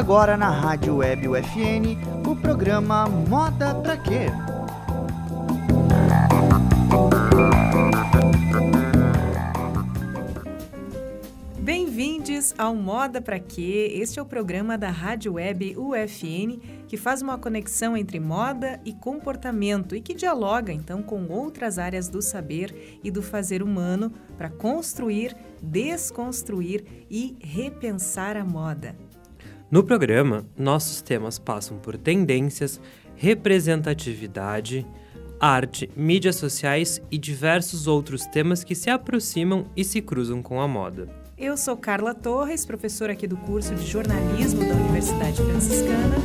agora na Rádio Web UFN o programa Moda Pra Quê? Bem-vindos ao Moda Pra Quê? Este é o programa da Rádio Web UFN que faz uma conexão entre moda e comportamento e que dialoga então com outras áreas do saber e do fazer humano para construir, desconstruir e repensar a moda. No programa, nossos temas passam por tendências, representatividade, arte, mídias sociais e diversos outros temas que se aproximam e se cruzam com a moda. Eu sou Carla Torres, professora aqui do curso de jornalismo da Universidade Franciscana.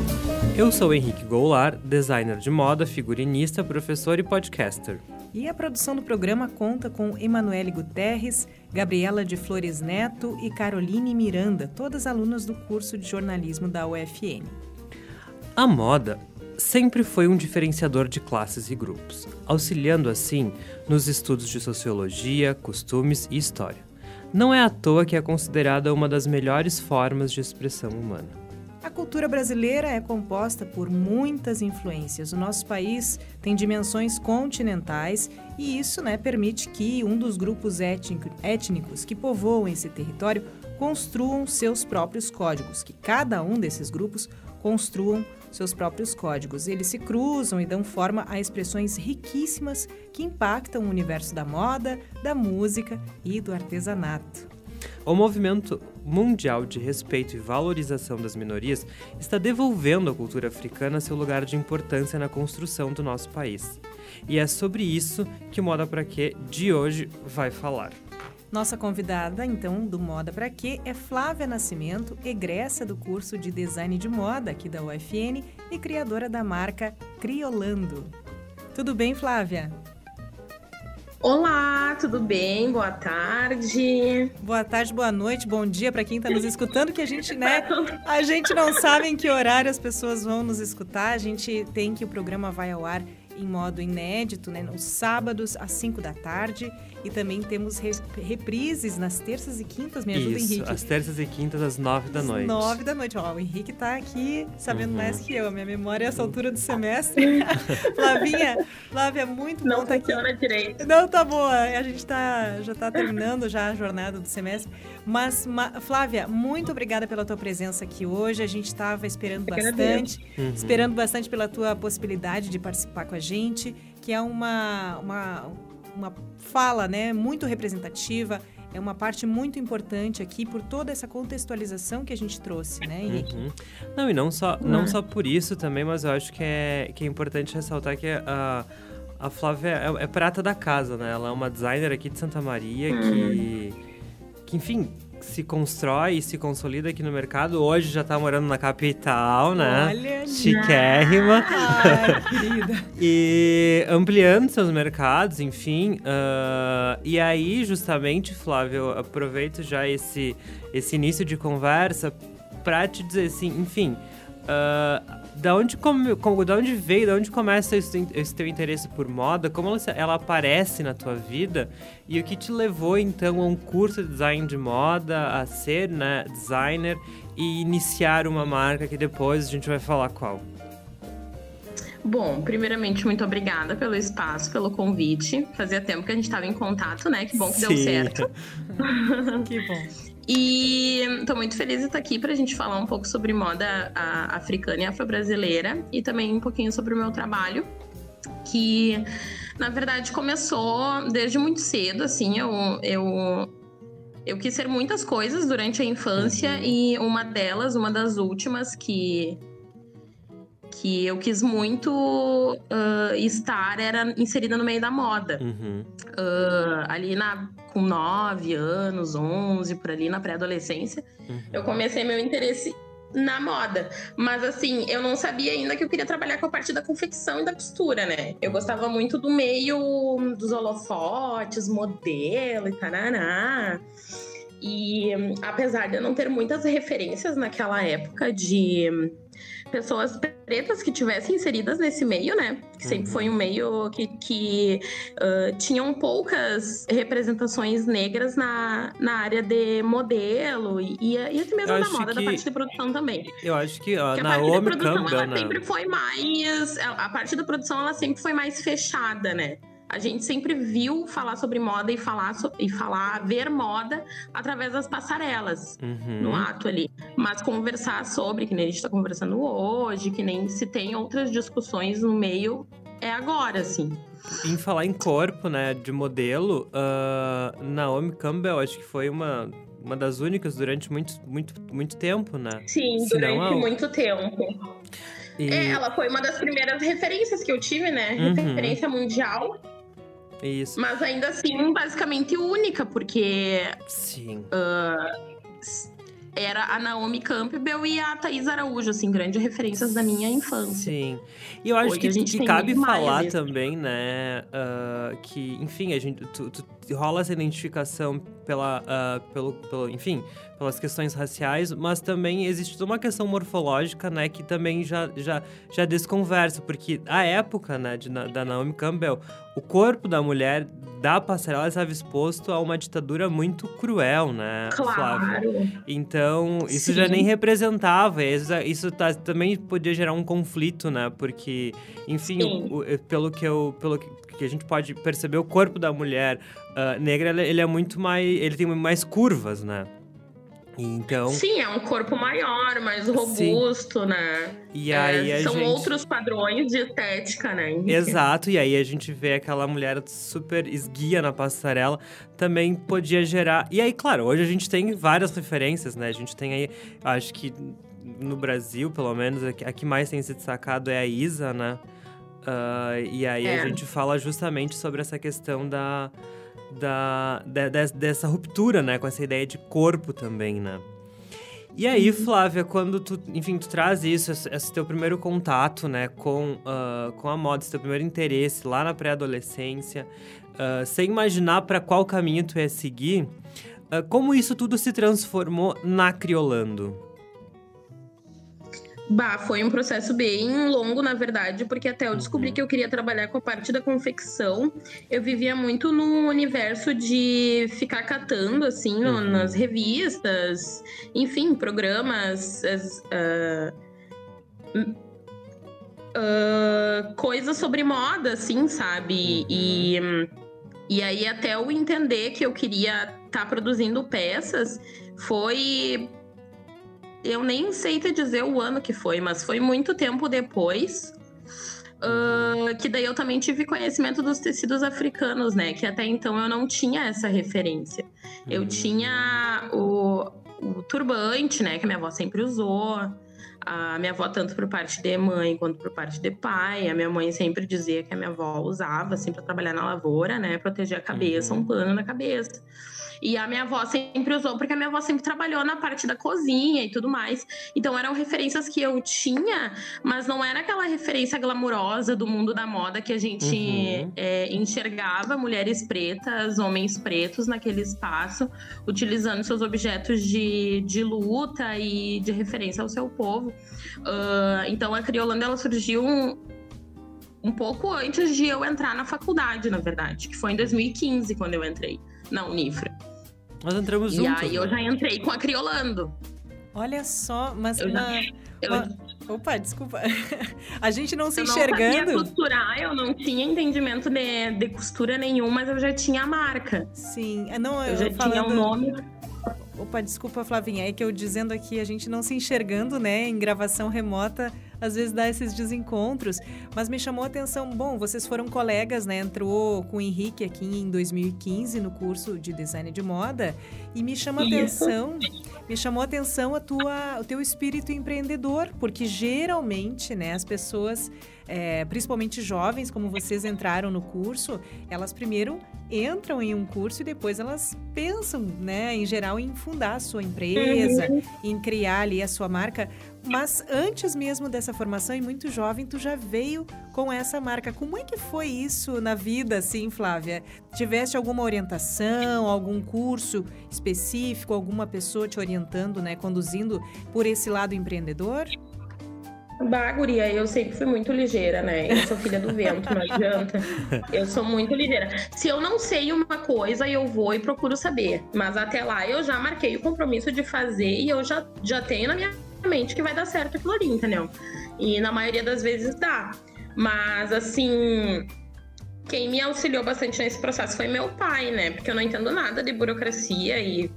Eu sou Henrique Goulart, designer de moda, figurinista, professor e podcaster. E a produção do programa conta com Emanuele Guterres, Gabriela de Flores Neto e Caroline Miranda, todas alunas do curso de jornalismo da UFN. A moda sempre foi um diferenciador de classes e grupos, auxiliando assim nos estudos de sociologia, costumes e história. Não é à toa que é considerada uma das melhores formas de expressão humana. A cultura brasileira é composta por muitas influências. O nosso país tem dimensões continentais e isso né, permite que um dos grupos étnico, étnicos que povoam esse território construam seus próprios códigos, que cada um desses grupos construam seus próprios códigos. Eles se cruzam e dão forma a expressões riquíssimas que impactam o universo da moda, da música e do artesanato. O movimento mundial de respeito e valorização das minorias está devolvendo à cultura africana seu lugar de importância na construção do nosso país. E é sobre isso que o Moda Pra Quê de hoje vai falar. Nossa convidada, então, do Moda Pra Quê é Flávia Nascimento, egressa do curso de Design de Moda aqui da UFN e criadora da marca Criolando. Tudo bem, Flávia? Olá, tudo bem? Boa tarde. Boa tarde, boa noite, bom dia para quem está nos escutando, que a gente, né, a gente não sabe em que horário as pessoas vão nos escutar. A gente tem que o programa vai ao ar em modo inédito, né, nos sábados às 5 da tarde. E também temos reprises nas terças e quintas. Me ajuda, Isso, Henrique. Às terças e quintas, às 9 da noite. 9 da noite. Ó, o Henrique tá aqui sabendo uhum. mais que eu. A minha memória é essa altura do semestre. Flavinha, Flávia, muito Não bom estar tá aqui. direito. Não, tá boa. A gente tá, já tá terminando já a jornada do semestre. Mas, Flávia, muito obrigada pela tua presença aqui hoje. A gente estava esperando bastante. Uhum. Esperando bastante pela tua possibilidade de participar com a gente, que é uma, uma uma fala né, muito representativa, é uma parte muito importante aqui por toda essa contextualização que a gente trouxe, né, Henrique? Uhum. Não, e não só, não uhum. só por isso também, mas eu acho que é, que é importante ressaltar que a, a Flávia é, é prata da casa, né? Ela é uma designer aqui de Santa Maria uhum. que, que, enfim, se constrói e se consolida aqui no mercado. Hoje já tá morando na capital, né? Olha, Chiquérrima. Ai, querida. e ampliando seus mercados, enfim. Uh, e aí, justamente, Flávio, aproveito já esse, esse início de conversa para te dizer assim, enfim. Uh, da onde, como, como, da onde veio, da onde começa esse, esse teu interesse por moda? Como ela, ela, aparece na tua vida? E o que te levou, então, a um curso de design de moda, a ser né, designer e iniciar uma marca que depois a gente vai falar qual? Bom, primeiramente, muito obrigada pelo espaço, pelo convite. Fazia tempo que a gente estava em contato, né? Que bom que Sim. deu certo. que bom. E estou muito feliz de estar aqui para a gente falar um pouco sobre moda africana e afro-brasileira e também um pouquinho sobre o meu trabalho, que na verdade começou desde muito cedo. Assim, eu, eu, eu quis ser muitas coisas durante a infância uhum. e uma delas, uma das últimas que que eu quis muito uh, estar era inserida no meio da moda. Uhum. Uh, ali na, com 9 anos, 11, por ali, na pré-adolescência, uhum. eu comecei meu interesse na moda. Mas assim, eu não sabia ainda que eu queria trabalhar com a parte da confecção e da costura, né? Eu gostava muito do meio dos holofotes, modelo e taraná. E apesar de eu não ter muitas referências naquela época de pessoas pretas que tivessem inseridas nesse meio, né? Que sempre foi um meio que, que uh, tinham poucas representações negras na, na área de modelo e, e até mesmo na moda, que... da parte de produção também. Eu acho que, ó, na Naomi Campbell, ela né? sempre foi mais... A parte da produção, ela sempre foi mais fechada, né? A gente sempre viu falar sobre moda e falar, so, e falar ver moda através das passarelas uhum. no ato ali. Mas conversar sobre, que nem a gente está conversando hoje, que nem se tem outras discussões no meio, é agora, assim. Em falar em corpo, né, de modelo, uh, Naomi Campbell acho que foi uma, uma das únicas durante muito, muito, muito tempo, né? Sim, durante a... muito tempo. E... É, ela foi uma das primeiras referências que eu tive, né? Uhum. Referência mundial. Isso. Mas ainda assim, basicamente única, porque. Sim. Uh, era a Naomi Campbell e a Thaís Araújo, assim, grandes referências da minha infância. Sim. E eu acho Hoje que, que cabe falar também, né, uh, que, enfim, a gente, tu, tu, rola essa identificação pela, uh, pelo, pelo, enfim, pelas questões raciais, mas também existe toda uma questão morfológica, né, que também já, já, já desconversa, porque a época, né, de, da Naomi Campbell, o corpo da mulher da passarela estava exposto a uma ditadura muito cruel, né, claro. Flávia? Então, isso Sim. já nem representava, isso, isso tá, também podia gerar um conflito, né, porque, enfim, o, o, pelo que eu, pelo que, a gente pode perceber, o corpo da mulher uh, negra, ele é muito mais, ele tem mais curvas, né? Então. Sim, é um corpo maior, mais robusto, Sim. né? E aí é, são gente... outros padrões de estética, né? Exato, e aí a gente vê aquela mulher super esguia na passarela, também podia gerar. E aí, claro, hoje a gente tem várias referências, né? A gente tem aí, acho que no Brasil, pelo menos, a que mais tem se destacado é a Isa, né? Uh, e aí é. a gente fala justamente sobre essa questão da da, de, dessa ruptura, né? Com essa ideia de corpo também, né? E aí, uhum. Flávia, quando tu, enfim, tu traz isso, esse teu primeiro contato, né, com, uh, com a moda, esse teu primeiro interesse lá na pré-adolescência, uh, sem imaginar para qual caminho tu ia seguir, uh, como isso tudo se transformou na Criolando? Bah, foi um processo bem longo, na verdade, porque até eu descobri uhum. que eu queria trabalhar com a parte da confecção. Eu vivia muito no universo de ficar catando, assim, no, uhum. nas revistas, enfim, programas. Uh, uh, coisas sobre moda, assim, sabe? Uhum. E, e aí, até eu entender que eu queria estar tá produzindo peças, foi eu nem sei te dizer o ano que foi, mas foi muito tempo depois. Uh, que daí eu também tive conhecimento dos tecidos africanos, né? Que até então eu não tinha essa referência. Eu uhum. tinha o, o turbante, né? Que a minha avó sempre usou. A minha avó, tanto por parte de mãe quanto por parte de pai. A minha mãe sempre dizia que a minha avó usava, assim, para trabalhar na lavoura, né? Proteger a cabeça, uhum. um pano na cabeça. E a minha avó sempre usou, porque a minha avó sempre trabalhou na parte da cozinha e tudo mais. Então eram referências que eu tinha, mas não era aquela referência glamurosa do mundo da moda que a gente uhum. é, enxergava mulheres pretas, homens pretos naquele espaço, utilizando seus objetos de, de luta e de referência ao seu povo. Uh, então a Criolanda ela surgiu um, um pouco antes de eu entrar na faculdade, na verdade, que foi em 2015 quando eu entrei na Unifra. Nós entramos e juntos. E aí eu né? já entrei com a Criolando. Olha só, mas eu na... eu... Opa, desculpa. a gente não se eu enxergando. Eu não costurar, eu não tinha entendimento de, de costura nenhum, mas eu já tinha a marca. Sim, é, não, eu, eu já falando... tinha o nome. Opa, desculpa, Flavinha, é que eu dizendo aqui, a gente não se enxergando, né, em gravação remota, às vezes dá esses desencontros, mas me chamou a atenção, bom, vocês foram colegas, né, entrou com o Henrique aqui em 2015 no curso de design de moda, e me chama a atenção, me chamou a atenção a tua, o teu espírito empreendedor, porque geralmente, né, as pessoas é, principalmente jovens, como vocês entraram no curso, elas primeiro entram em um curso e depois elas pensam, né, em geral, em fundar a sua empresa, uhum. em criar ali a sua marca. Mas antes mesmo dessa formação, e muito jovem, tu já veio com essa marca. Como é que foi isso na vida, assim, Flávia? Tiveste alguma orientação, algum curso específico, alguma pessoa te orientando, né, conduzindo por esse lado empreendedor? Baguria, eu sempre fui muito ligeira, né? Eu sou filha do vento, não adianta. Eu sou muito ligeira. Se eu não sei uma coisa, eu vou e procuro saber. Mas até lá eu já marquei o compromisso de fazer e eu já, já tenho na minha que vai dar certo aquilo ali, entendeu? E na maioria das vezes dá. Mas assim, quem me auxiliou bastante nesse processo foi meu pai, né? Porque eu não entendo nada de burocracia e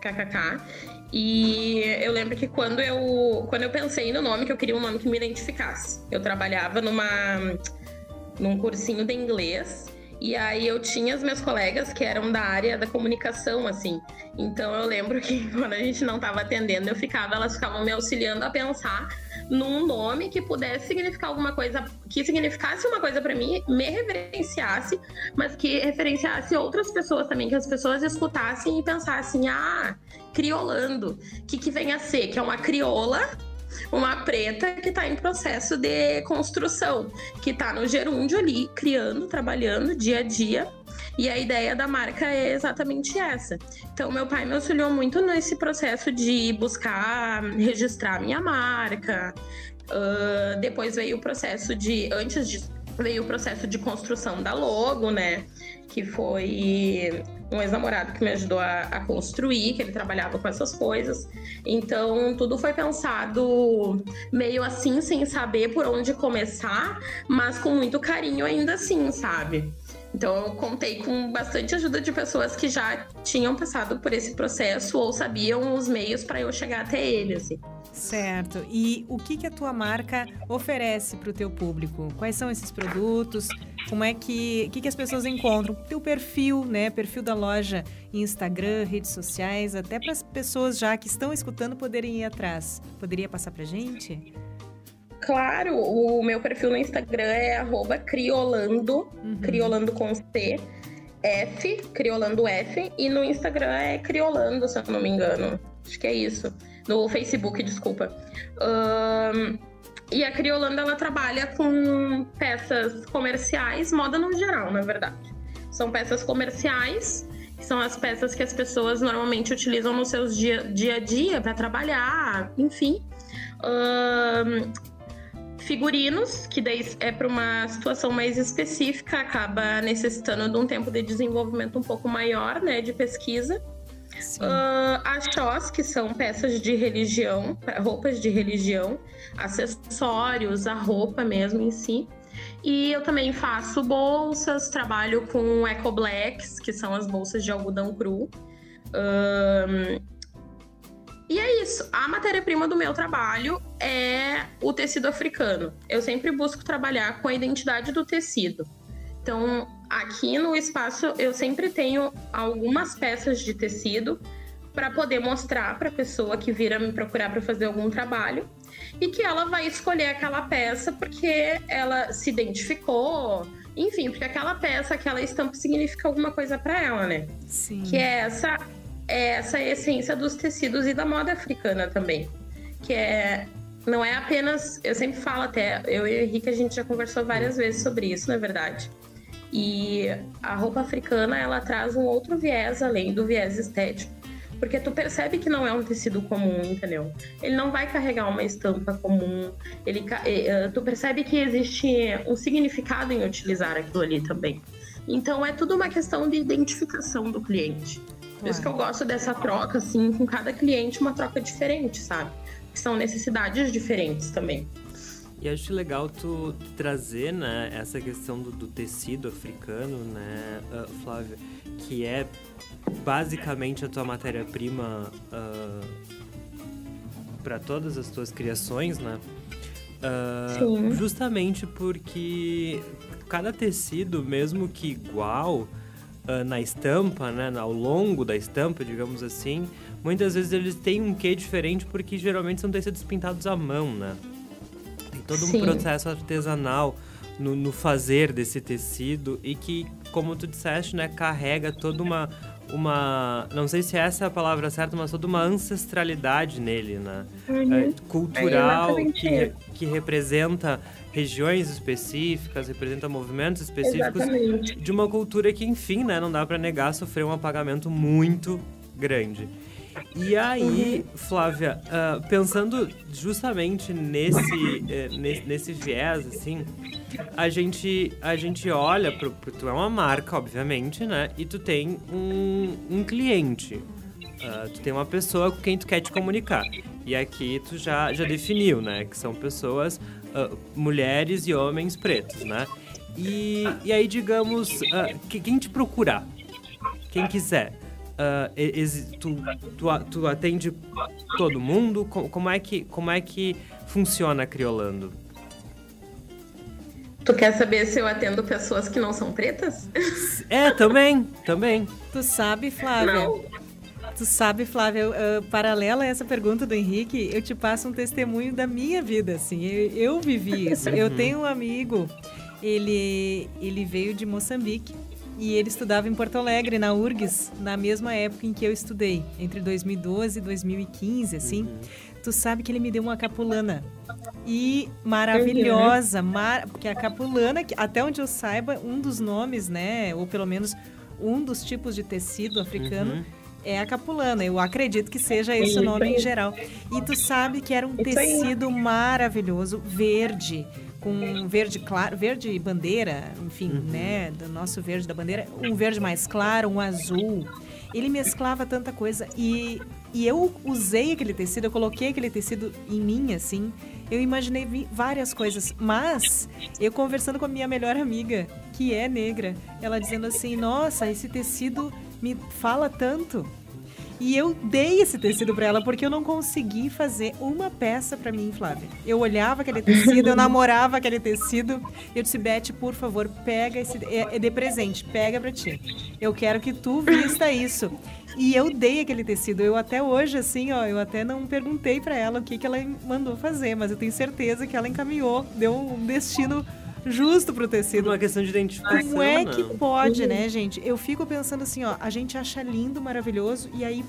kkk. E eu lembro que quando eu, quando eu pensei no nome, que eu queria um nome que me identificasse. Eu trabalhava numa, num cursinho de inglês e aí eu tinha os meus colegas que eram da área da comunicação, assim. Então eu lembro que quando a gente não estava atendendo, eu ficava, elas ficavam me auxiliando a pensar num nome que pudesse significar alguma coisa, que significasse uma coisa para mim, me referenciasse, mas que referenciasse outras pessoas também, que as pessoas escutassem e pensassem, ah, criolando, que que vem a ser, que é uma crioula uma preta que está em processo de construção, que está no gerúndio ali, criando, trabalhando dia a dia. E a ideia da marca é exatamente essa. Então, meu pai me auxiliou muito nesse processo de buscar registrar minha marca. Uh, depois veio o processo de. Antes veio o processo de construção da logo, né? Que foi um ex-namorado que me ajudou a, a, construir, que ele trabalhava com essas coisas. Então, tudo foi pensado meio assim, sem saber por onde começar, mas com muito carinho ainda assim, sabe? Então, eu contei com bastante ajuda de pessoas que já tinham passado por esse processo ou sabiam os meios para eu chegar até ele, assim. Certo. E o que, que a tua marca oferece para o teu público? Quais são esses produtos? Como é que, que, que as pessoas encontram? Teu perfil, né? Perfil da loja Instagram, redes sociais, até para as pessoas já que estão escutando poderem ir atrás. Poderia passar para gente? Claro, o meu perfil no Instagram é criolando, uhum. criolando com C, F, criolando F, e no Instagram é criolando, se eu não me engano. Acho que é isso no Facebook, desculpa. Um, e a Criolanda ela trabalha com peças comerciais, moda no geral, na verdade. São peças comerciais, que são as peças que as pessoas normalmente utilizam no seus dia, dia a dia para trabalhar, enfim. Um, figurinos, que daí é para uma situação mais específica, acaba necessitando de um tempo de desenvolvimento um pouco maior, né, de pesquisa. Uh, achós, que são peças de religião, roupas de religião, acessórios, a roupa mesmo em si. E eu também faço bolsas, trabalho com Eco Blacks, que são as bolsas de algodão cru. Um, e é isso. A matéria-prima do meu trabalho é o tecido africano. Eu sempre busco trabalhar com a identidade do tecido. Então, aqui no espaço eu sempre tenho algumas peças de tecido para poder mostrar para a pessoa que vira me procurar para fazer algum trabalho e que ela vai escolher aquela peça porque ela se identificou, enfim, porque aquela peça, aquela estampa significa alguma coisa para ela, né? Sim. Que é essa é essa essência dos tecidos e da moda africana também, que é não é apenas, eu sempre falo até, eu e o Henrique a gente já conversou várias vezes sobre isso, na verdade e a roupa africana, ela traz um outro viés além do viés estético. Porque tu percebe que não é um tecido comum, entendeu? Ele não vai carregar uma estampa comum. Ele, eh, tu percebe que existe um significado em utilizar aquilo ali também. Então é tudo uma questão de identificação do cliente. Por isso que eu gosto dessa troca, assim, com cada cliente uma troca diferente, sabe? São necessidades diferentes também. E acho legal tu trazer, né, essa questão do, do tecido africano, né, uh, Flávia, que é basicamente a tua matéria-prima uh, ah, para todas as tuas criações, né? Uh, justamente porque cada tecido, mesmo que igual uh, na estampa, né, ao longo da estampa, digamos assim, muitas vezes eles têm um quê diferente porque geralmente são tecidos pintados à mão, né? todo Sim. um processo artesanal no, no, fazer desse tecido e que, como tu disseste, né, carrega toda uma, uma. Não sei se essa é a palavra certa, mas toda uma ancestralidade nele, né? Uhum. É, cultural, é que, que representa regiões específicas, representa movimentos específicos exatamente. de uma cultura que, enfim, né, não dá para negar, sofreu um apagamento muito grande. E aí, Flávia, uh, pensando justamente nesse, eh, nesse, nesse viés, assim, a gente, a gente olha pro, pro, Tu é uma marca, obviamente, né? E tu tem um, um cliente. Uh, tu tem uma pessoa com quem tu quer te comunicar. E aqui tu já, já definiu, né? Que são pessoas, uh, mulheres e homens pretos, né? E, e aí, digamos, quem te procurar, quem quiser, uh, tu, tu, tu, atende todo mundo? Como é que, como é que funciona a Criolando? Tu quer saber se eu atendo pessoas que não são pretas? É, também, também. Tu sabe, Flávia? Não. Tu sabe, Flávia, uh, paralela a essa pergunta do Henrique, eu te passo um testemunho da minha vida, assim. Eu, eu vivi isso. Eu uhum. tenho um amigo, ele, ele veio de Moçambique e ele estudava em Porto Alegre, na URGS, na mesma época em que eu estudei, entre 2012 e 2015, assim. Uhum. Tu sabe que ele me deu uma capulana. E maravilhosa, mar... porque a capulana, até onde eu saiba, um dos nomes, né, ou pelo menos um dos tipos de tecido africano uhum é a capulana. Eu acredito que seja esse o nome em geral. E tu sabe que era um tecido maravilhoso, verde com verde claro, verde bandeira, enfim, uhum. né, do nosso verde da bandeira, um verde mais claro, um azul. Ele mesclava tanta coisa e, e eu usei aquele tecido, eu coloquei aquele tecido em mim, assim. Eu imaginei várias coisas, mas eu conversando com a minha melhor amiga, que é negra, ela dizendo assim: Nossa, esse tecido me fala tanto. E eu dei esse tecido para ela porque eu não consegui fazer uma peça para mim, Flávia. Eu olhava aquele tecido, eu namorava aquele tecido. Eu disse, Beth, por favor, pega esse. É, é de presente, pega pra ti. Eu quero que tu vista isso. E eu dei aquele tecido. Eu até hoje, assim, ó, eu até não perguntei para ela o que, que ela mandou fazer, mas eu tenho certeza que ela encaminhou, deu um destino justo pro tecido. Uma questão de identificação. Como é que pode, né, gente? Eu fico pensando assim, ó, a gente acha lindo, maravilhoso, e aí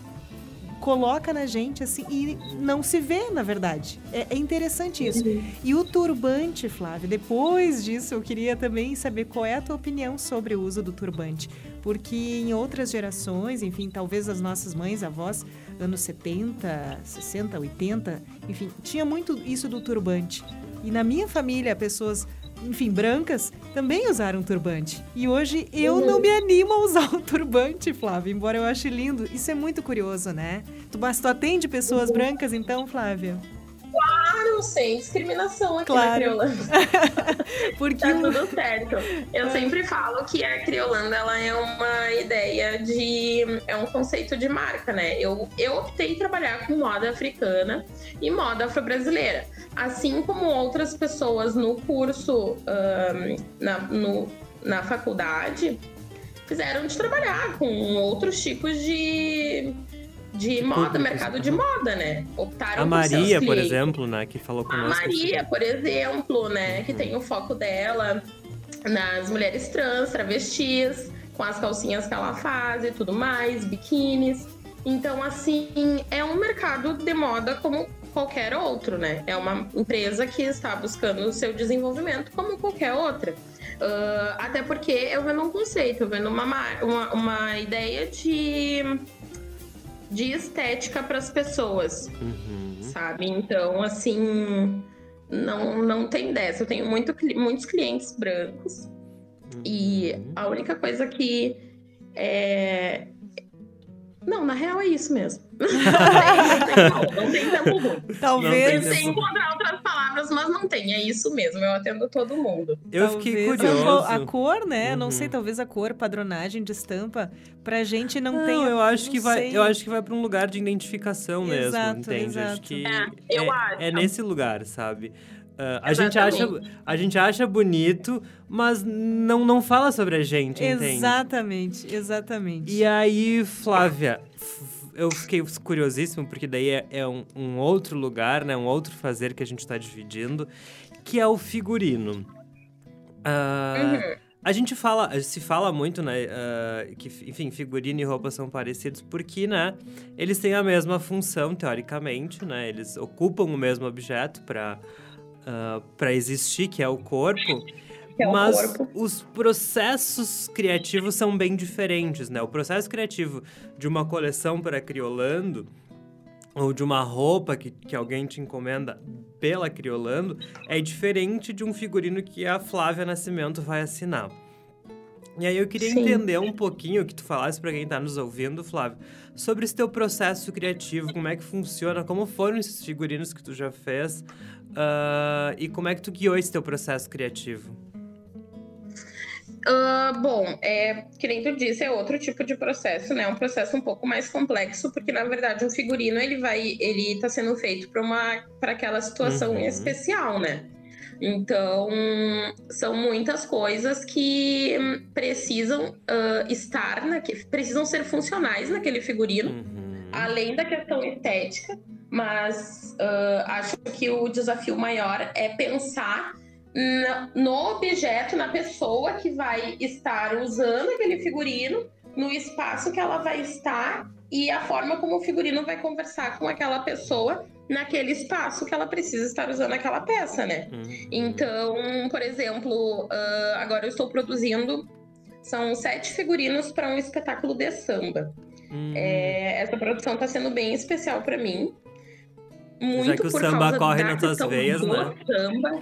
coloca na gente assim e não se vê, na verdade. É, é interessante isso. Uhum. E o turbante, Flávia, depois disso eu queria também saber qual é a tua opinião sobre o uso do turbante. Porque em outras gerações, enfim, talvez as nossas mães, avós, anos 70, 60, 80, enfim, tinha muito isso do turbante. E na minha família, pessoas enfim, brancas, também usaram turbante. E hoje eu uhum. não me animo a usar o turbante, Flávia, embora eu ache lindo. Isso é muito curioso, né? Tu, tu atende pessoas uhum. brancas, então, Flávia? Claro, sem discriminação aqui claro. na Criolanda. Porque tá tudo certo. Eu ah. sempre falo que a Criolanda ela é uma ideia de. é um conceito de marca, né? Eu, eu optei trabalhar com moda africana e moda afro-brasileira. Assim como outras pessoas no curso, um, na, no, na faculdade, fizeram de trabalhar com outros tipos de de moda, mercado de moda, né? Optaram a Maria, por exemplo, né, que falou com A Maria, por exemplo, né, que tem o foco dela nas mulheres trans, travestis, com as calcinhas que ela faz e tudo mais, biquínis. Então, assim, é um mercado de moda como qualquer outro, né? É uma empresa que está buscando o seu desenvolvimento como qualquer outra. Uh, até porque eu vendo um conceito, eu vendo uma, uma, uma ideia de de estética para as pessoas, uhum. sabe? Então, assim, não, não tem dessa. Eu tenho muito, muitos clientes brancos uhum. e a única coisa que é... Não, na real é isso mesmo. não, tem, não tem tempo ruim. Talvez. Eu sei encontrar outras palavras, mas não tem. É isso mesmo. Eu atendo todo mundo. Eu talvez fiquei curioso. A cor, né? Uhum. Não sei, talvez a cor, padronagem de estampa, pra gente não, não tem. Eu acho que vai. Eu acho que vai para um lugar de identificação mesmo, exato, entende? Exato. Acho que é, eu é, acho. é nesse lugar, sabe? Uh, a, gente acha, a gente acha bonito, mas não, não fala sobre a gente, entende? Exatamente, exatamente. E aí, Flávia, eu fiquei curiosíssimo, porque daí é, é um, um, outro lugar, né? Um outro fazer que a gente está dividindo, que é o figurino. Uh, uhum. A gente fala, se fala muito, né, uh, que, enfim, figurino e roupa são parecidos porque, né, eles têm a mesma função, teoricamente, né, eles ocupam o mesmo objeto para uh, para existir, que é o corpo, que é o Mas corpo. os processos criativos são bem diferentes, né? O processo criativo de uma coleção para Criolando ou de uma roupa que, que alguém te encomenda pela Criolando é diferente de um figurino que a Flávia Nascimento vai assinar. E aí eu queria Sim. entender um pouquinho que tu falasse para quem tá nos ouvindo, Flávio, sobre esse teu processo criativo, como é que funciona, como foram esses figurinos que tu já fez ah, e como é que tu guiou esse teu processo criativo. Ah, bom, é, que nem tu disse, é outro tipo de processo, né? Um processo um pouco mais complexo, porque na verdade um figurino ele vai, ele tá sendo feito para uma, para aquela situação Uhum. especial, né? Então são muitas coisas que precisam ah, estar, naque, precisam ser funcionais naquele figurino Uhum. além da questão estética, mas ah, acho que o desafio maior é pensar na- no objeto, na pessoa que vai estar usando aquele figurino, no espaço que ela vai estar e a forma como o figurino vai conversar com aquela pessoa naquele espaço que ela precisa estar usando aquela peça, né? Uhum. Então, por exemplo, ah, agora eu estou produzindo são sete figurinos para um espetáculo de samba. Hum. É, essa produção está sendo bem especial para mim. Muito Já que o samba causa corre nas questão veias, né? Samba.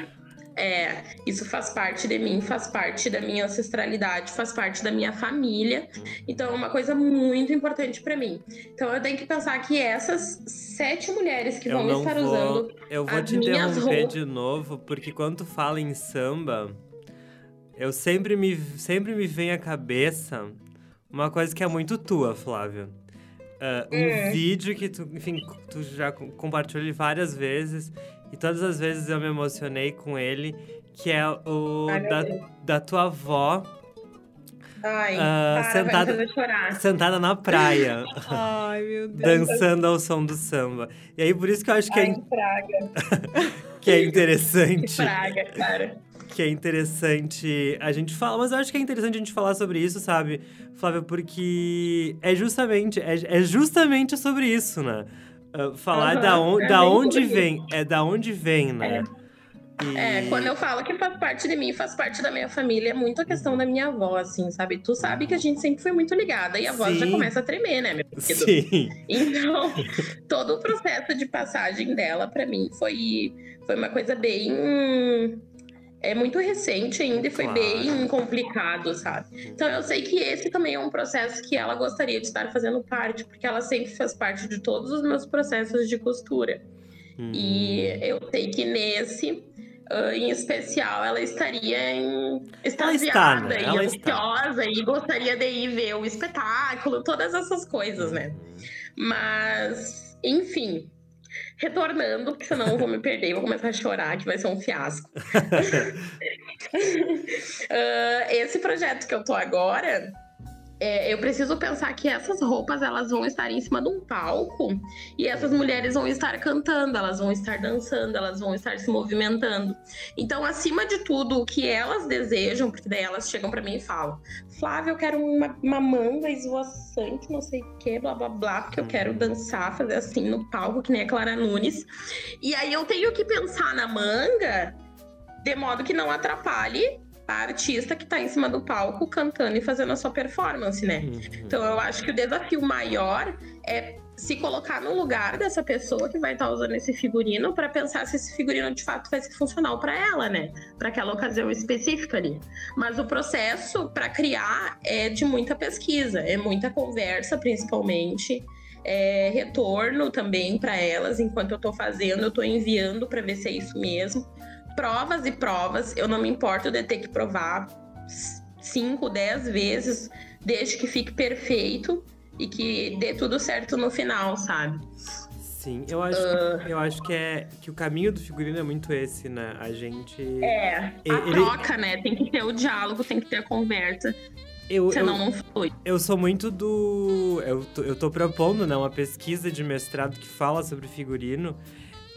É, isso faz parte de mim, faz parte da minha ancestralidade, faz parte da minha família. Então é uma coisa muito importante para mim. Então eu tenho que pensar que essas sete mulheres que eu vão estar vou, usando eu vou te interromper roupas- de novo, porque quando tu fala em samba, eu sempre me, sempre me vem à cabeça uma coisa que é muito tua, Flávia. Ah, um Hum. vídeo que tu, enfim, tu já co- compartilhou várias vezes e todas as vezes eu me emocionei com ele, que é o Ai, da, da tua avó Ai, Ah, para, sentada- chorar. sentada na praia, Ai, meu Deus. dançando ao som do samba. E aí por isso que eu acho que Ai, é, que praga, que é que interessante. praga, cara. que é interessante a gente falar, mas eu acho que é interessante a gente falar sobre isso, sabe, Flávia, porque é justamente, é, é justamente sobre isso, né? Ah, falar Aham, da, on, é da onde vem, é da onde vem, né? E- É, quando eu falo que faz parte de mim, faz parte da minha família, é muito a questão da minha avó, assim, sabe? Tu sabe que a gente sempre foi muito ligada e a voz já Sim. começa a tremer, né, meu querido? Sim, Então, todo o processo de passagem dela, pra mim, foi, foi uma coisa bem. É muito recente ainda e foi Claro. bem complicado, sabe? Então eu sei que esse também é um processo que ela gostaria de estar fazendo parte, porque ela sempre fez parte de todos os meus processos de costura. Hum. E eu sei que nesse, ah, em especial, ela estaria em, extasiada né? e está. ansiosa e gostaria de ir ver o espetáculo, todas essas coisas, né? Mas, enfim, retornando, porque senão eu vou me perder e vou começar a chorar, que vai ser um fiasco. Ah, esse projeto que eu tô agora, é, eu preciso pensar que essas roupas elas vão estar em cima de um palco e essas mulheres vão estar cantando, elas vão estar dançando, elas vão estar se movimentando. Então, acima de tudo, o que elas desejam, porque daí elas chegam pra mim e falam: Flávia, eu quero uma, uma manga esvoaçante, não sei o que, blá blá blá, porque eu quero dançar, fazer assim no palco, que nem a Clara Nunes. E aí eu tenho que pensar na manga de modo que não atrapalhe a artista que tá em cima do palco cantando e fazendo a sua performance, né? Uhum. Então eu acho que o desafio maior é se colocar no lugar dessa pessoa que vai estar usando esse figurino para pensar se esse figurino de fato vai ser funcional para ela, né? Para aquela ocasião específica ali. Mas o processo para criar é de muita pesquisa, é muita conversa, principalmente. É, retorno também para elas enquanto eu tô fazendo, eu tô enviando para ver se é isso mesmo. Provas e provas, eu não me importo de ter que provar 5, 10 vezes, desde que fique perfeito e que dê tudo certo no final, sabe? Sim, eu acho, Ah. que, eu acho que, é, que o caminho do figurino é muito esse, né? A gente... É, a Ele- troca, né? Tem que ter o diálogo, tem que ter a conversa, Eu, senão eu, não flui. eu sou muito do... Eu tô, eu tô propondo, né, uma pesquisa de mestrado que fala sobre figurino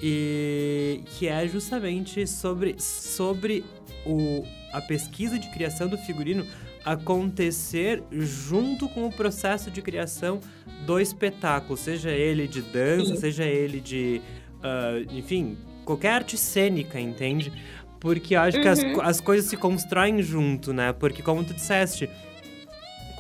e que é justamente sobre, sobre o, a pesquisa de criação do figurino acontecer junto com o processo de criação do espetáculo, seja ele de dança, Sim. seja ele de, ah, enfim, qualquer arte cênica, entende? Porque eu acho uhum. que as, uhum. as coisas se constroem junto, né? Porque como tu disseste,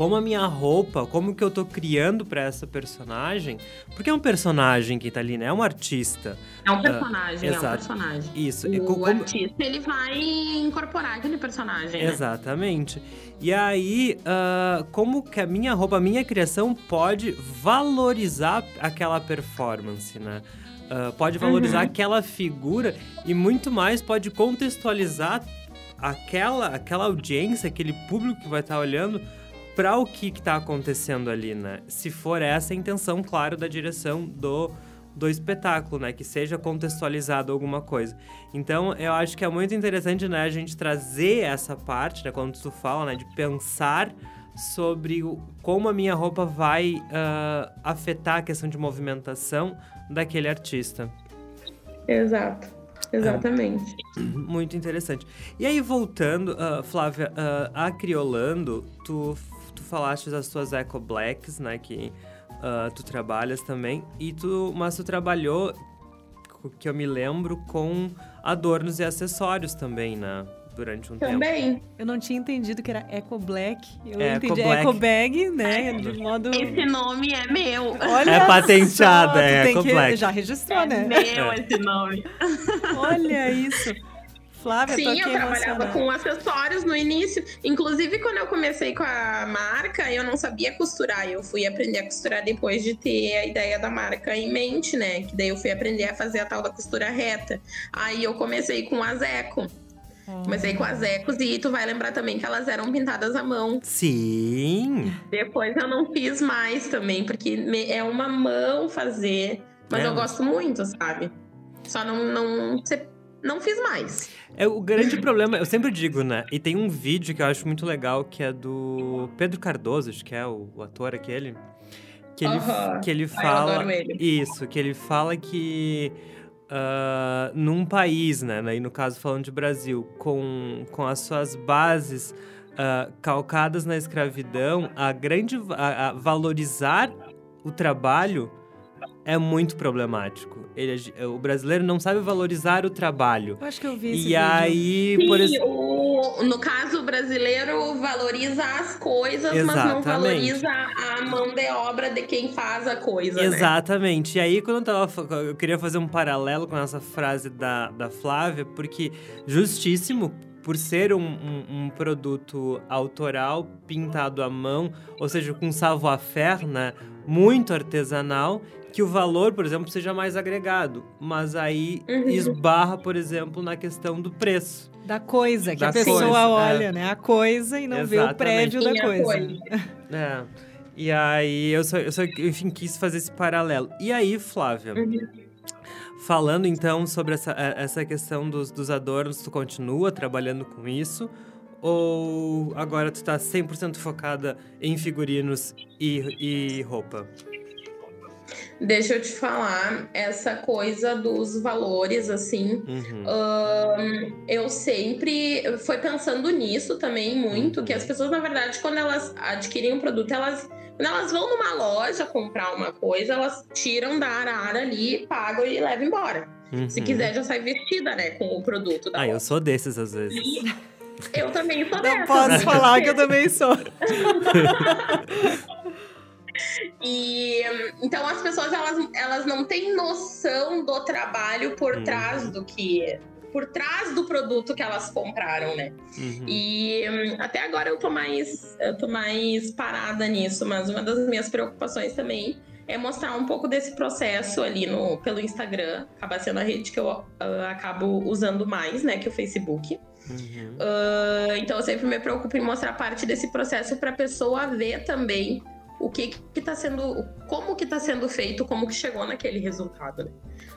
como a minha roupa, como que eu tô criando para essa personagem, porque é um personagem que tá ali, né? É um artista. É um personagem, uh, é um personagem. Isso. O como... artista, ele vai incorporar aquele personagem, né? Exatamente. E aí, uh, como que a minha roupa, a minha criação pode valorizar aquela performance, né? Uh, pode valorizar uhum. aquela figura e muito mais pode contextualizar aquela, aquela audiência, aquele público que vai estar tá olhando para o que está acontecendo ali, né? Se for essa a intenção, claro, da direção do, do espetáculo, né? Que seja contextualizado alguma coisa. Então, eu acho que é muito interessante, né? A gente trazer essa parte, né? Quando tu fala, né? De pensar sobre como a minha roupa vai uh, afetar a questão de movimentação daquele artista. Exato. Exatamente. É, muito interessante. E aí, voltando, uh, Flávia, uh, a Criolando, tu falaste das tuas Eco Blacks, né? Que uh, tu trabalhas também. E tu, mas tu trabalhou, que eu me lembro, com adornos e acessórios também, né? Durante um também. tempo. Eu não tinha entendido que era Eco Black. Eu é, entendi Eco, Eco Bag, né? De modo. Esse nome é meu. Olha é patenteada, é Eco Black. Já registrou, é né? Meu esse nome. Olha isso. Flávia, Sim, eu trabalhava com acessórios no início. Inclusive, quando eu comecei com a marca, eu não sabia costurar. Eu fui aprender a costurar depois de ter a ideia da marca em mente, né? Que daí eu fui aprender a fazer a tal da costura reta. Aí eu comecei com as eco. Comecei com as ecos e tu vai lembrar também que elas eram pintadas à mão. Sim. Depois eu não fiz mais também, porque é uma mão fazer. Mas é. eu gosto muito, sabe? Só não, não, não fiz mais. É o grande problema, eu sempre digo, né? E tem um vídeo que eu acho muito legal que é do Pedro Cardoso, acho que é o, o ator aquele, que ele, uh -huh. que ele fala Ai, ele. isso, que ele fala que uh, num país, né? E no caso falando de Brasil, com, com as suas bases uh, calcadas na escravidão, a grande a, a valorizar o trabalho é muito problemático. Ele, o brasileiro não sabe valorizar o trabalho. Eu acho que eu vi esse E vídeo. aí, Sim, por exemplo. No caso, o brasileiro valoriza as coisas, Exatamente. mas não valoriza a mão de obra de quem faz a coisa. Né? Exatamente. Né? E aí, quando eu tava. Eu queria fazer um paralelo com essa frase da, da Flávia, porque justíssimo por ser um, um, um, produto autoral, pintado à mão, ou seja, com savoir-faire, né? Muito artesanal, que o valor, por exemplo, seja mais agregado. Mas aí uhum. esbarra, por exemplo, na questão do preço. Da coisa, que da a pessoa coisa, olha, é. né? A coisa e não Exatamente. vê o prédio da coisa. coisa. É. E aí eu só, eu só, enfim, quis fazer esse paralelo. E aí, Flávia, uhum. falando então sobre essa, é, essa questão dos, dos adornos, tu continua trabalhando com isso? Ou agora tu tá 100% focada em figurinos e, e roupa? Deixa eu te falar, essa coisa dos valores, assim, uhum. um, eu sempre foi pensando nisso também muito, uhum. que as pessoas, na verdade, quando elas adquirem um produto, elas quando elas vão numa loja comprar uma coisa, elas tiram da arara ali, pagam e levam embora. Uhum. Se quiser, já sai vestida, né, com o produto da Ah, loja. eu sou desses às vezes. E eu também sou Não posso falar que eu também sou. E então as pessoas elas, elas não têm noção do trabalho por uhum. trás do que por trás do produto que elas compraram, né? Uhum. E até agora eu tô mais eu tô mais parada nisso, mas uma das minhas preocupações também é mostrar um pouco desse processo ali no pelo Instagram, acaba sendo a rede que eu uh, acabo usando mais, né, que o Facebook. Uhum. Uh, então eu sempre me preocupo em mostrar parte desse processo para a pessoa ver também o que está sendo, como que está sendo feito, como que chegou naquele resultado, né?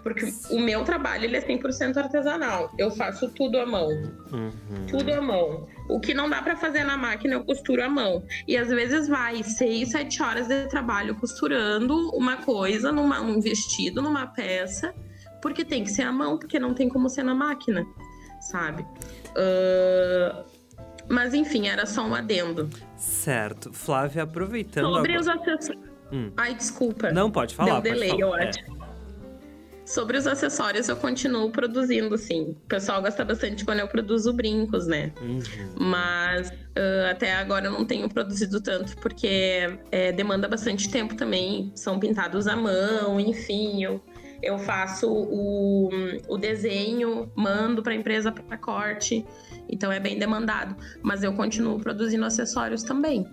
Porque o meu trabalho ele é 100% artesanal. Eu faço tudo à mão. Uhum. Tudo à mão. O que não dá para fazer na máquina, eu costuro à mão. E às vezes vai seis, sete horas de trabalho costurando uma coisa, numa, num vestido, numa peça, porque tem que ser à mão, porque não tem como ser na máquina, sabe? Uh, mas enfim, era só um adendo. Certo. Flávia, aproveitando. Sobre agora... os acessórios. Hum. Ai, desculpa. Não, pode falar. Deu delay, falar. eu é. acho. Sobre os acessórios, eu continuo produzindo, sim. O pessoal gosta bastante quando eu produzo brincos, né? Uhum. Mas uh, até agora eu não tenho produzido tanto, porque é, demanda bastante tempo também. São pintados à mão, enfim. Eu, eu faço o, o desenho, mando para a empresa para corte. Então é bem demandado. Mas eu continuo produzindo acessórios também.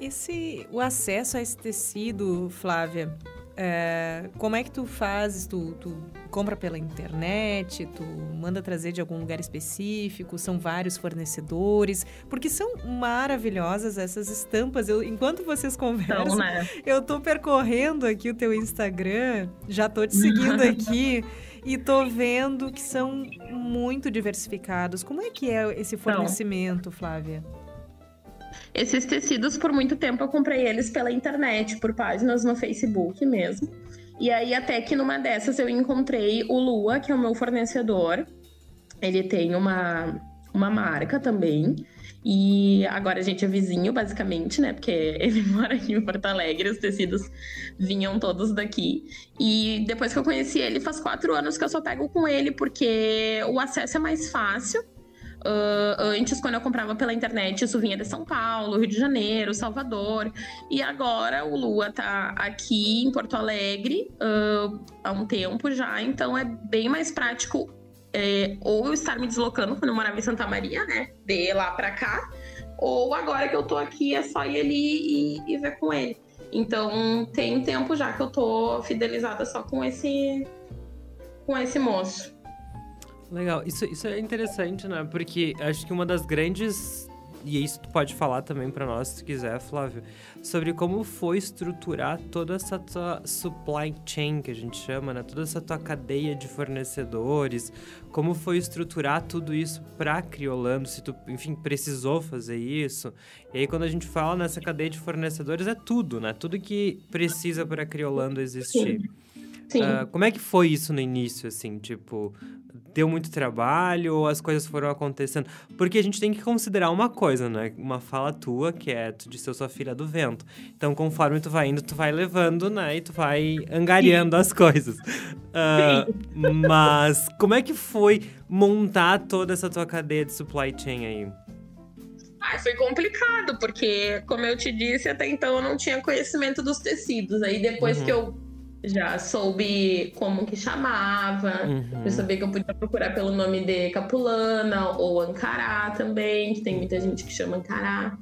Esse, o acesso a esse tecido, Flávia, é, como é que tu fazes? Tu, tu, compra pela internet? Tu manda trazer de algum lugar específico? São vários fornecedores? Porque são maravilhosas essas estampas. Eu, enquanto vocês conversam, então, né? eu tô percorrendo aqui o teu Instagram, já tô te seguindo aqui. E tô vendo que são muito diversificados. Como é que é esse fornecimento, Flávia? Esses tecidos, por muito tempo, eu comprei eles pela internet, por páginas no Facebook mesmo. E aí, até que numa dessas eu encontrei o Lua, que é o meu fornecedor. Ele tem uma, uma marca também. E agora a gente é vizinho, basicamente, né? Porque ele mora aqui em Porto Alegre, os tecidos vinham todos daqui. E depois que eu conheci ele, faz quatro anos que eu só pego com ele, porque o acesso é mais fácil. Uh, antes, quando eu comprava pela internet, isso vinha de São Paulo, Rio de Janeiro, Salvador. E agora o Lua tá aqui em Porto Alegre uh, há um tempo já, então é bem mais prático é, ou estar me deslocando quando eu morava em Santa Maria, né? De lá para cá, ou agora que eu tô aqui é só ir ali e, e ver com ele. Então tem tempo já que eu tô fidelizada só com esse com esse moço. Legal, isso, isso é interessante, né? Porque acho que uma das grandes. E isso tu pode falar também para nós, se quiser, Flávio, sobre como foi estruturar toda essa tua supply chain, que a gente chama, né? Toda essa tua cadeia de fornecedores, como foi estruturar tudo isso para Criolando, se tu, enfim, precisou fazer isso. E aí, quando a gente fala nessa cadeia de fornecedores, é tudo, né? Tudo que precisa para Criolando existir. Sim. Sim. Uh, como é que foi isso no início, assim, tipo, deu muito trabalho ou as coisas foram acontecendo? Porque a gente tem que considerar uma coisa, né? Uma fala tua, que é tu disse eu sou filha do vento. Então, conforme tu vai indo, tu vai levando, né? E tu vai angariando Sim. as coisas. Uh, mas como é que foi montar toda essa tua cadeia de supply chain aí? Ah, foi complicado, porque, como eu te disse, até então eu não tinha conhecimento dos tecidos. Aí depois uhum. que eu já soube como que chamava, uhum. eu sabia que eu podia procurar pelo nome de Capulana ou Ancará também, que tem muita gente que chama Ancará.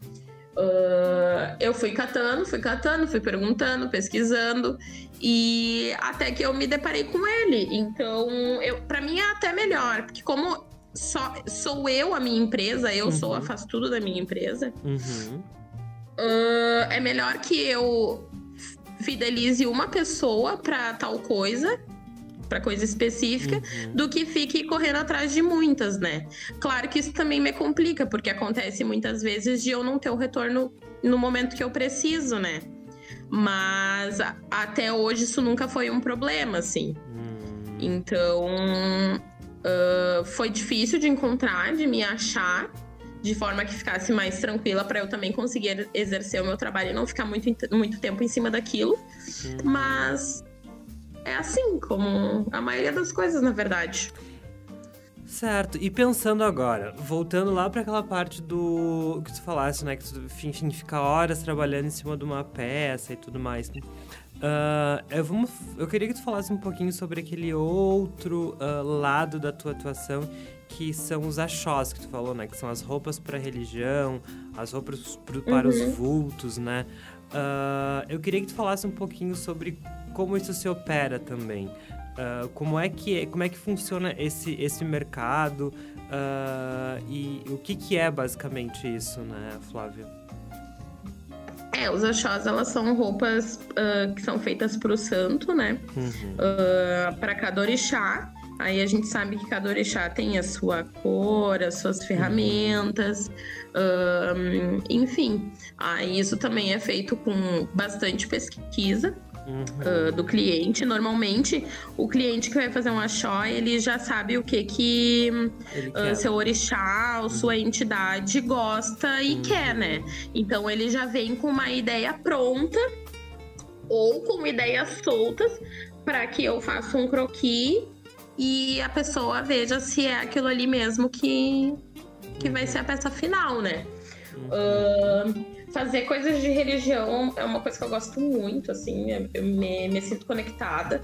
Uh, eu fui catando, fui catando, fui perguntando, pesquisando e até que eu me deparei com ele. Então, eu, para mim é até melhor, porque como só, sou eu a minha empresa, eu uhum. sou, faço tudo da minha empresa. Uhum. Uh, é melhor que eu fidelize uma pessoa para tal coisa, para coisa específica, uhum. do que fique correndo atrás de muitas, né? Claro que isso também me complica, porque acontece muitas vezes de eu não ter o retorno no momento que eu preciso, né? Mas até hoje isso nunca foi um problema, assim. Uhum. Então, uh, foi difícil de encontrar, de me achar de forma que ficasse mais tranquila para eu também conseguir exercer o meu trabalho e não ficar muito, muito tempo em cima daquilo. Uhum. Mas é assim, como a maioria das coisas, na verdade. Certo. E pensando agora, voltando lá para aquela parte do que tu falasse, né, que tu enfim, fica horas trabalhando em cima de uma peça e tudo mais. Uh, eu, vamos, eu queria que tu falasse um pouquinho sobre aquele outro uh, lado da tua atuação, que são os achós que tu falou, né? Que são as roupas para religião, as roupas pro, para uhum. os vultos, né? Uh, eu queria que tu falasse um pouquinho sobre como isso se opera também. Uh, como é que é, como é que funciona esse esse mercado uh, e o que que é basicamente isso, né, Flávia? É, os achós, elas são roupas que são feitas para o santo, né? Uhum. para cada orixá. Aí a gente sabe que cada orixá tem a sua cor, as suas ferramentas, um, enfim. Aí isso também é feito com bastante pesquisa. Uhum. Uh, do cliente. Normalmente, o cliente que vai fazer um axó, ele já sabe o que que uh, seu orixá ou sua entidade gosta e uhum. quer, né? Então, ele já vem com uma ideia pronta ou com ideias soltas para que eu faça um croquis e a pessoa veja se é aquilo ali mesmo que, que vai ser a peça final, né? Uh, fazer coisas de religião é uma coisa que eu gosto muito, assim, eu me, me sinto conectada.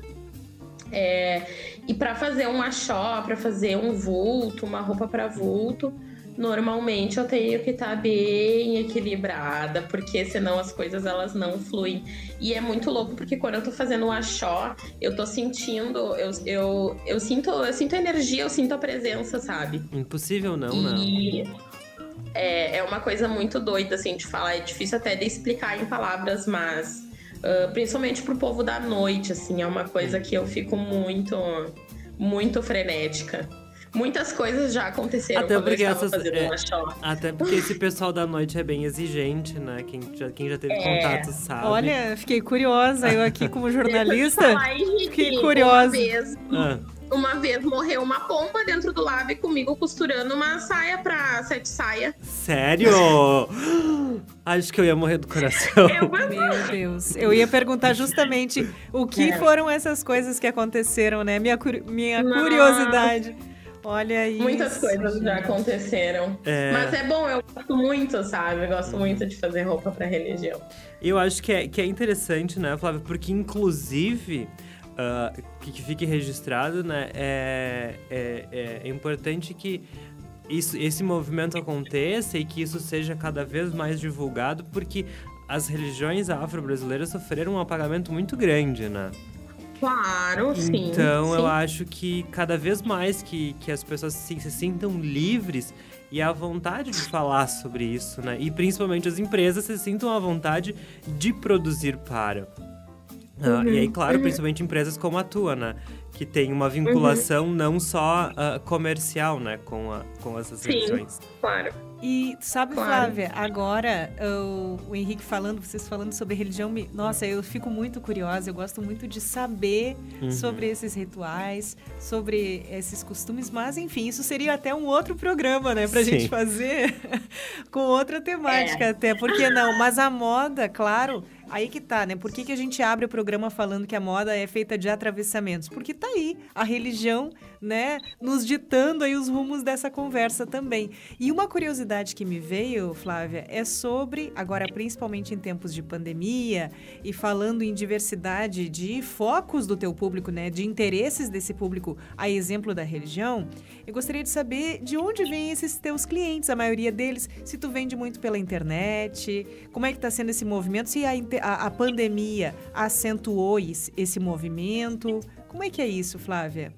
É, e para fazer um achó, para fazer um vulto, uma roupa para vulto, normalmente eu tenho que estar tá bem equilibrada, porque senão as coisas elas não fluem. E é muito louco porque quando eu tô fazendo o achó, eu tô sentindo, eu, eu, eu sinto, eu sinto energia, eu sinto a presença, sabe? Impossível não, e... não. É, é uma coisa muito doida, assim, de falar. É difícil até de explicar em palavras, mas uh, principalmente pro povo da noite, assim, é uma coisa que eu fico muito, muito frenética. Muitas coisas já aconteceram até porque essas, é, Até porque esse pessoal da noite é bem exigente, né? Quem já, quem já teve é. contato sabe. Olha, fiquei curiosa. Eu aqui como jornalista, fiquei curiosa. Uma vez, ah. Uma vez morreu uma pomba dentro do lave comigo costurando uma saia pra sete saia. Sério? Acho que eu ia morrer do coração. Eu, Meu Deus. Eu ia perguntar justamente o que é. foram essas coisas que aconteceram, né? Minha, minha curiosidade. Olha isso. Muitas coisas gente. já aconteceram. É... Mas é bom, eu gosto muito, sabe? Eu gosto muito de fazer roupa pra religião. Eu acho que é, que é interessante, né, Flávia? Porque, inclusive, uh, que, que fique registrado, né? É, é, é, é importante que isso, esse movimento aconteça e que isso seja cada vez mais divulgado, porque as religiões afro-brasileiras sofreram um apagamento muito grande, né? Claro, sim. Então sim. eu acho que cada vez mais que, que as pessoas se, se sintam livres e a vontade de falar sobre isso, né? E principalmente as empresas se sintam à vontade de produzir para. Uhum, uh, e aí, uhum, claro, uhum. principalmente empresas como a tua, né? Que tem uma vinculação uhum. não só uh, comercial, né? Com, a, com essas Sim, religiões. claro. E sabe, claro. Flávia, agora o, o, Henrique falando, vocês falando sobre religião, me, nossa, eu fico muito curiosa, eu gosto muito de saber uhum. sobre esses rituais, sobre esses costumes, mas enfim, isso seria até um outro programa, né, pra Sim. gente fazer com outra temática é. até, por que não? Mas a moda, claro, Aí que tá, né? Por que, que a gente abre o programa falando que a moda é feita de atravessamentos? Porque tá aí a religião, né, nos ditando aí os rumos dessa conversa também. E uma curiosidade que me veio, Flávia, é sobre, agora principalmente em tempos de pandemia e falando em diversidade de focos do teu público, né, de interesses desse público, a exemplo da religião, eu gostaria de saber de onde vêm esses teus clientes, a maioria deles, se tu vende muito pela internet, como é que tá sendo esse movimento, se a a, a pandemia acentuou esse movimento? Como é que é isso, Flávia?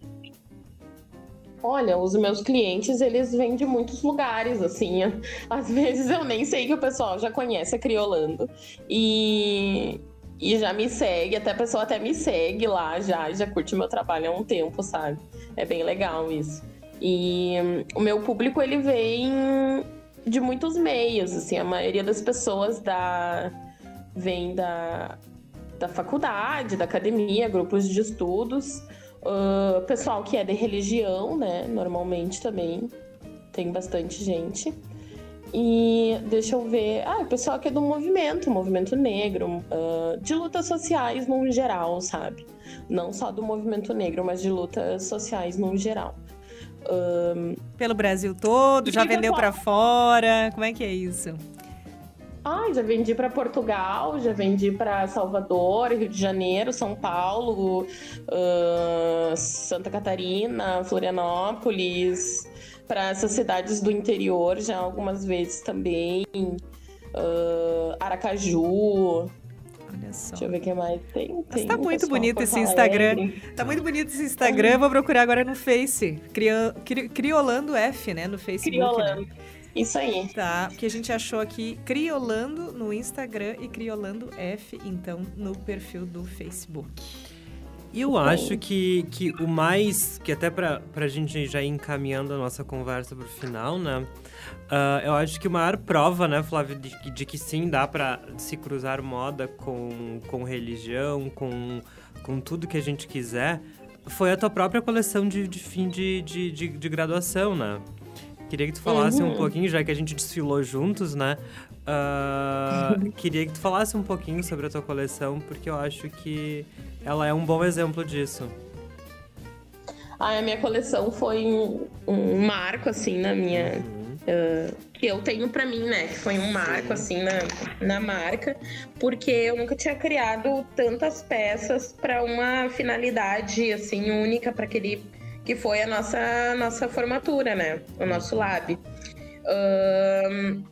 Olha, os meus clientes, eles vêm de muitos lugares, assim. Às vezes eu nem sei que o pessoal já conhece a Criolando. E, e já me segue, até a pessoa até me segue lá já, já curte meu trabalho há um tempo, sabe? É bem legal isso. E um, o meu público, ele vem de muitos meios, assim. A maioria das pessoas da vem da, da faculdade, da academia, grupos de estudos, uh, pessoal que é de religião, né? Normalmente também tem bastante gente. E deixa eu ver. Ah, o pessoal que é do movimento, movimento negro, uh, de lutas sociais no geral, sabe? Não só do movimento negro, mas de lutas sociais no geral. Um... Pelo Brasil todo, já vendeu para fora? Como é que é isso? Ah, já vendi para Portugal, já vendi para Salvador, Rio de Janeiro, São Paulo, uh, Santa Catarina, Florianópolis, para essas cidades do interior já algumas vezes também, uh, Aracaju. Olha só. Deixa eu ver o que mais tem. tem tá muito bonito esse Instagram. Alegre. Tá muito bonito esse Instagram. Vou procurar agora no Face. Criolando F, né? No Facebook. Né? Criolando. Né? Isso aí. Tá, porque a gente achou aqui Criolando no Instagram e Criolando F, então, no perfil do Facebook. E eu acho que, que o mais, que até pra, pra gente já ir encaminhando a nossa conversa pro final, né? Uh, eu acho que a maior prova, né, Flávio, de, de que sim, dá para se cruzar moda com, com religião, com, com tudo que a gente quiser, foi a tua própria coleção de, de fim de, de, de, de graduação, né? Queria que tu falasse uhum. um pouquinho, já que a gente desfilou juntos, né? Uh, queria que tu falasse um pouquinho sobre a tua coleção, porque eu acho que ela é um bom exemplo disso. Ah, a minha coleção foi um, um marco, assim, na minha. Uhum. Uh, que eu tenho para mim, né? Que foi um marco, assim, na, na marca, porque eu nunca tinha criado tantas peças para uma finalidade, assim, única para aquele. Que foi a nossa, nossa formatura, né? O nosso lab. Uh,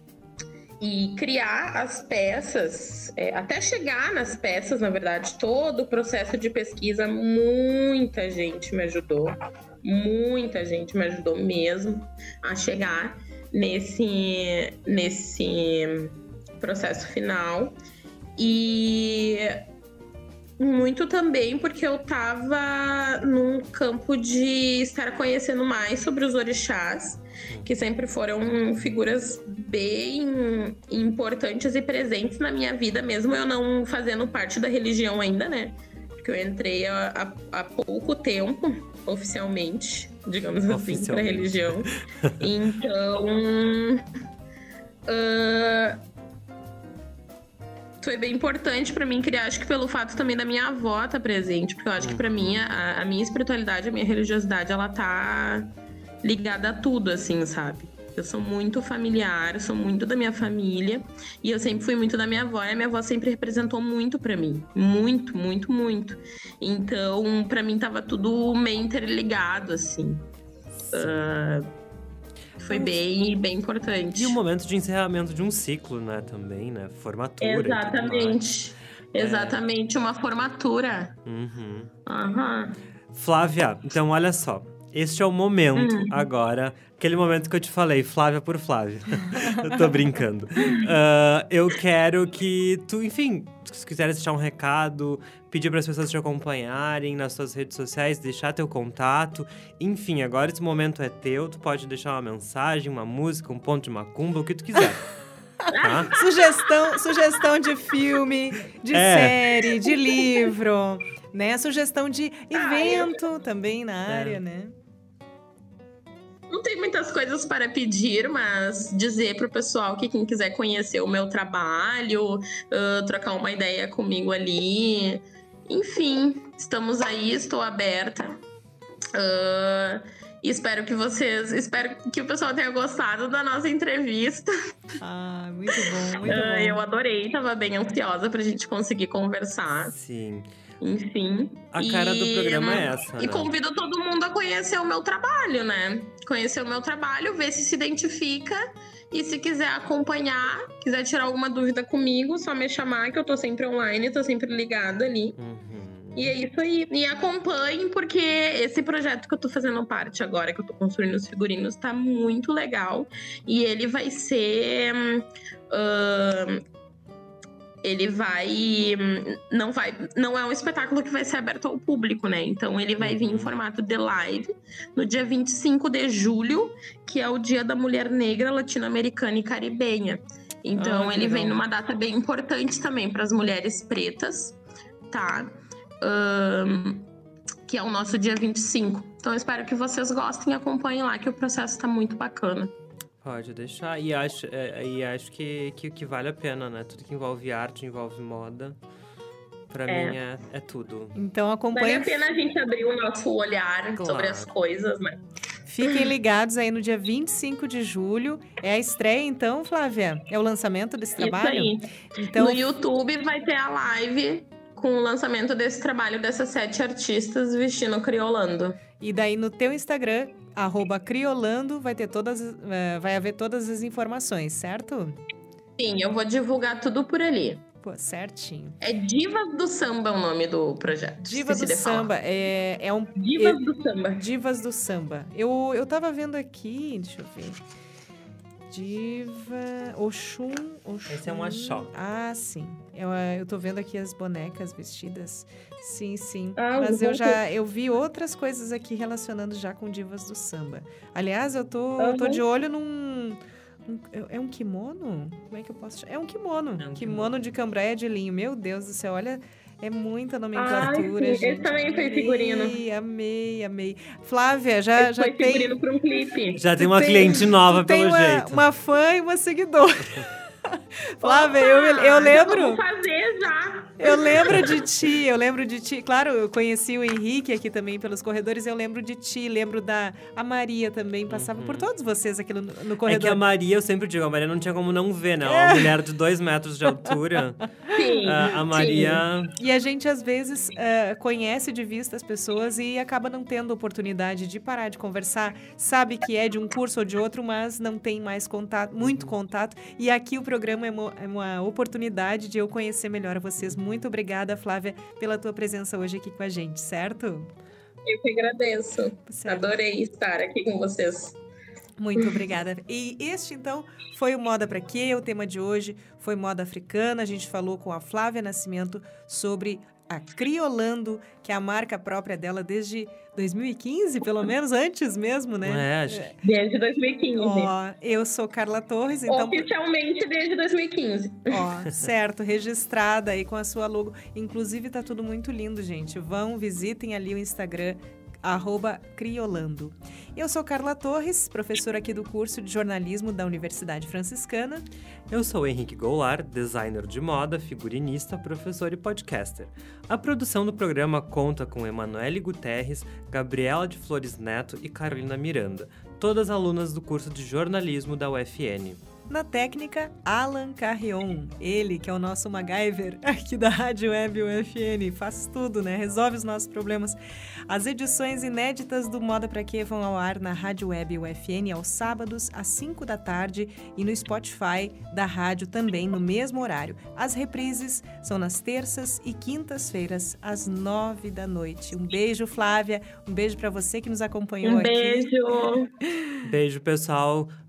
e criar as peças, é, até chegar nas peças, na verdade, todo o processo de pesquisa, muita gente me ajudou, muita gente me ajudou mesmo a chegar nesse, nesse processo final. E muito também porque eu estava num campo de estar conhecendo mais sobre os orixás, que sempre foram figuras bem importantes e presentes na minha vida, mesmo eu não fazendo parte da religião ainda, né? Porque eu entrei há, há pouco tempo, oficialmente, digamos assim, para religião. Então. Uh, foi bem importante para mim criar, acho que pelo fato também da minha avó estar tá presente, porque eu acho que para mim a, a, minha espiritualidade, a minha religiosidade, ela tá ligada a tudo, assim, sabe? Eu sou muito familiar, sou muito da minha família e eu sempre fui muito da minha avó e a minha avó sempre representou muito para mim, muito, muito, muito. Então, para mim tava tudo meio interligado, assim. Uh, foi bem, bem importante. E o momento de encerramento de um ciclo, né, também, né? Formatura. Exatamente. É. Exatamente, uma formatura. Uhum. Uhum. Flávia, então olha só. Este é o momento uhum. agora, aquele momento que eu te falei, Flávia por Flávia. eu tô brincando. Uh, eu quero que tu, enfim, se quiser deixar um recado, pedir para as pessoas te acompanharem nas suas redes sociais, deixar teu contato. Enfim, agora esse momento é teu, tu pode deixar uma mensagem, uma música, um ponto de macumba, o que tu quiser. Tá? sugestão, sugestão de filme, de é. série, de livro, né? Sugestão de evento também na área, é. né? Não tem muitas coisas para pedir, mas dizer para o pessoal que quem quiser conhecer o meu trabalho, uh, trocar uma ideia comigo ali. Enfim, estamos aí, estou aberta. Uh, espero que vocês. Espero que o pessoal tenha gostado da nossa entrevista. Ah, muito bom, muito uh, bom. Eu adorei, estava bem ansiosa para a gente conseguir conversar. Sim. Enfim. A cara e, do programa é essa. E né? convido todo mundo a conhecer o meu trabalho, né? Conhecer o meu trabalho, ver se se identifica. E se quiser acompanhar, quiser tirar alguma dúvida comigo, só me chamar, que eu tô sempre online, tô sempre ligada ali. Uhum. E é isso aí. E acompanhem, porque esse projeto que eu tô fazendo parte agora, que eu tô construindo os figurinos, tá muito legal. E ele vai ser. Uh, ele vai não vai não é um espetáculo que vai ser aberto ao público, né? Então ele vai vir em uhum. formato de live no dia 25 de julho, que é o Dia da Mulher Negra Latino-Americana e Caribenha. Então ah, ele vem numa data bem importante também para as mulheres pretas, tá? Um, que é o nosso dia 25. Então espero que vocês gostem e acompanhem lá, que o processo está muito bacana. Pode deixar. E acho, é, e acho que, que, que vale a pena, né? Tudo que envolve arte, envolve moda. Pra é. mim é, é tudo. Então acompanha. Vale a pena a gente abrir o nosso olhar claro. sobre as coisas, né? Fiquem ligados aí no dia 25 de julho. É a estreia, então, Flávia? É o lançamento desse trabalho? Isso aí. Então... No YouTube vai ter a live com o lançamento desse trabalho dessas sete artistas vestindo criolando. E daí no teu Instagram, arroba criolando, vai ter todas, uh, vai haver todas as informações, certo? Sim, eu vou divulgar tudo por ali. Pô, certinho. É Divas do Samba o nome do projeto. Divas do Samba. É, é um. Divas é, do Samba. Divas do Samba. Eu, eu tava vendo aqui, deixa eu ver. Diva. Oxum, Oxum. Esse é um axó. Ah, sim. Eu, eu tô vendo aqui as bonecas vestidas. Sim, sim. Ah, Mas eu já eu vi outras coisas aqui relacionando já com divas do samba. Aliás, eu tô, uhum. eu tô de olho num. Um, é um kimono? Como é que eu posso chamar? É um kimono. É um kimono. kimono de cambraia de linho. Meu Deus do céu, olha é muita nomenclatura, Ai, Esse também foi figurino. Amei, amei, amei. Flávia, já, já foi tem... figurino para um clipe. Já tem uma tem, cliente nova, pelo uma, jeito. uma fã e uma seguidora. Flávia, eu, eu lembro. Vamos fazer já. Eu lembro de ti, eu lembro de ti. Claro, eu conheci o Henrique aqui também pelos corredores, eu lembro de ti, lembro da a Maria também, passava uhum. por todos vocês aqui no, no corredor. É que a Maria, eu sempre digo, a Maria não tinha como não ver, né? Uma é. mulher de dois metros de altura. Sim. A, a Maria. Sim. E a gente, às vezes, uh, conhece de vista as pessoas e acaba não tendo oportunidade de parar de conversar. Sabe que é de um curso ou de outro, mas não tem mais contato, muito uhum. contato. E aqui o programa é uma, é uma oportunidade de eu conhecer melhor vocês. Muito obrigada, Flávia, pela tua presença hoje aqui com a gente, certo? Eu que agradeço. Certo. Adorei estar aqui com vocês. Muito obrigada. E este, então, foi o Moda para Quê? O tema de hoje foi moda africana. A gente falou com a Flávia Nascimento sobre a Criolando, que é a marca própria dela desde 2015, pelo menos antes mesmo, né? É, acho... Desde 2015. Ó, eu sou Carla Torres, então... Oficialmente desde 2015. Ó, certo, registrada aí com a sua logo. Inclusive, tá tudo muito lindo, gente. Vão, visitem ali o Instagram arroba Criolando. Eu sou Carla Torres, professora aqui do curso de jornalismo da Universidade Franciscana. Eu sou Henrique Goulart, designer de moda, figurinista, professor e podcaster. A produção do programa conta com Emanuele Guterres, Gabriela de Flores Neto e Carolina Miranda, todas alunas do curso de jornalismo da UFN. Na técnica, Alan Carrion. Ele, que é o nosso MacGyver aqui da Rádio Web UFN. Faz tudo, né? Resolve os nossos problemas. As edições inéditas do Moda Pra Quê vão ao ar na Rádio Web UFN aos sábados, às 5 da tarde e no Spotify da rádio também no mesmo horário. As reprises são nas terças e quintas-feiras, às 9 da noite. Um beijo, Flávia. Um beijo para você que nos acompanhou um aqui. Beijo. Beijo, pessoal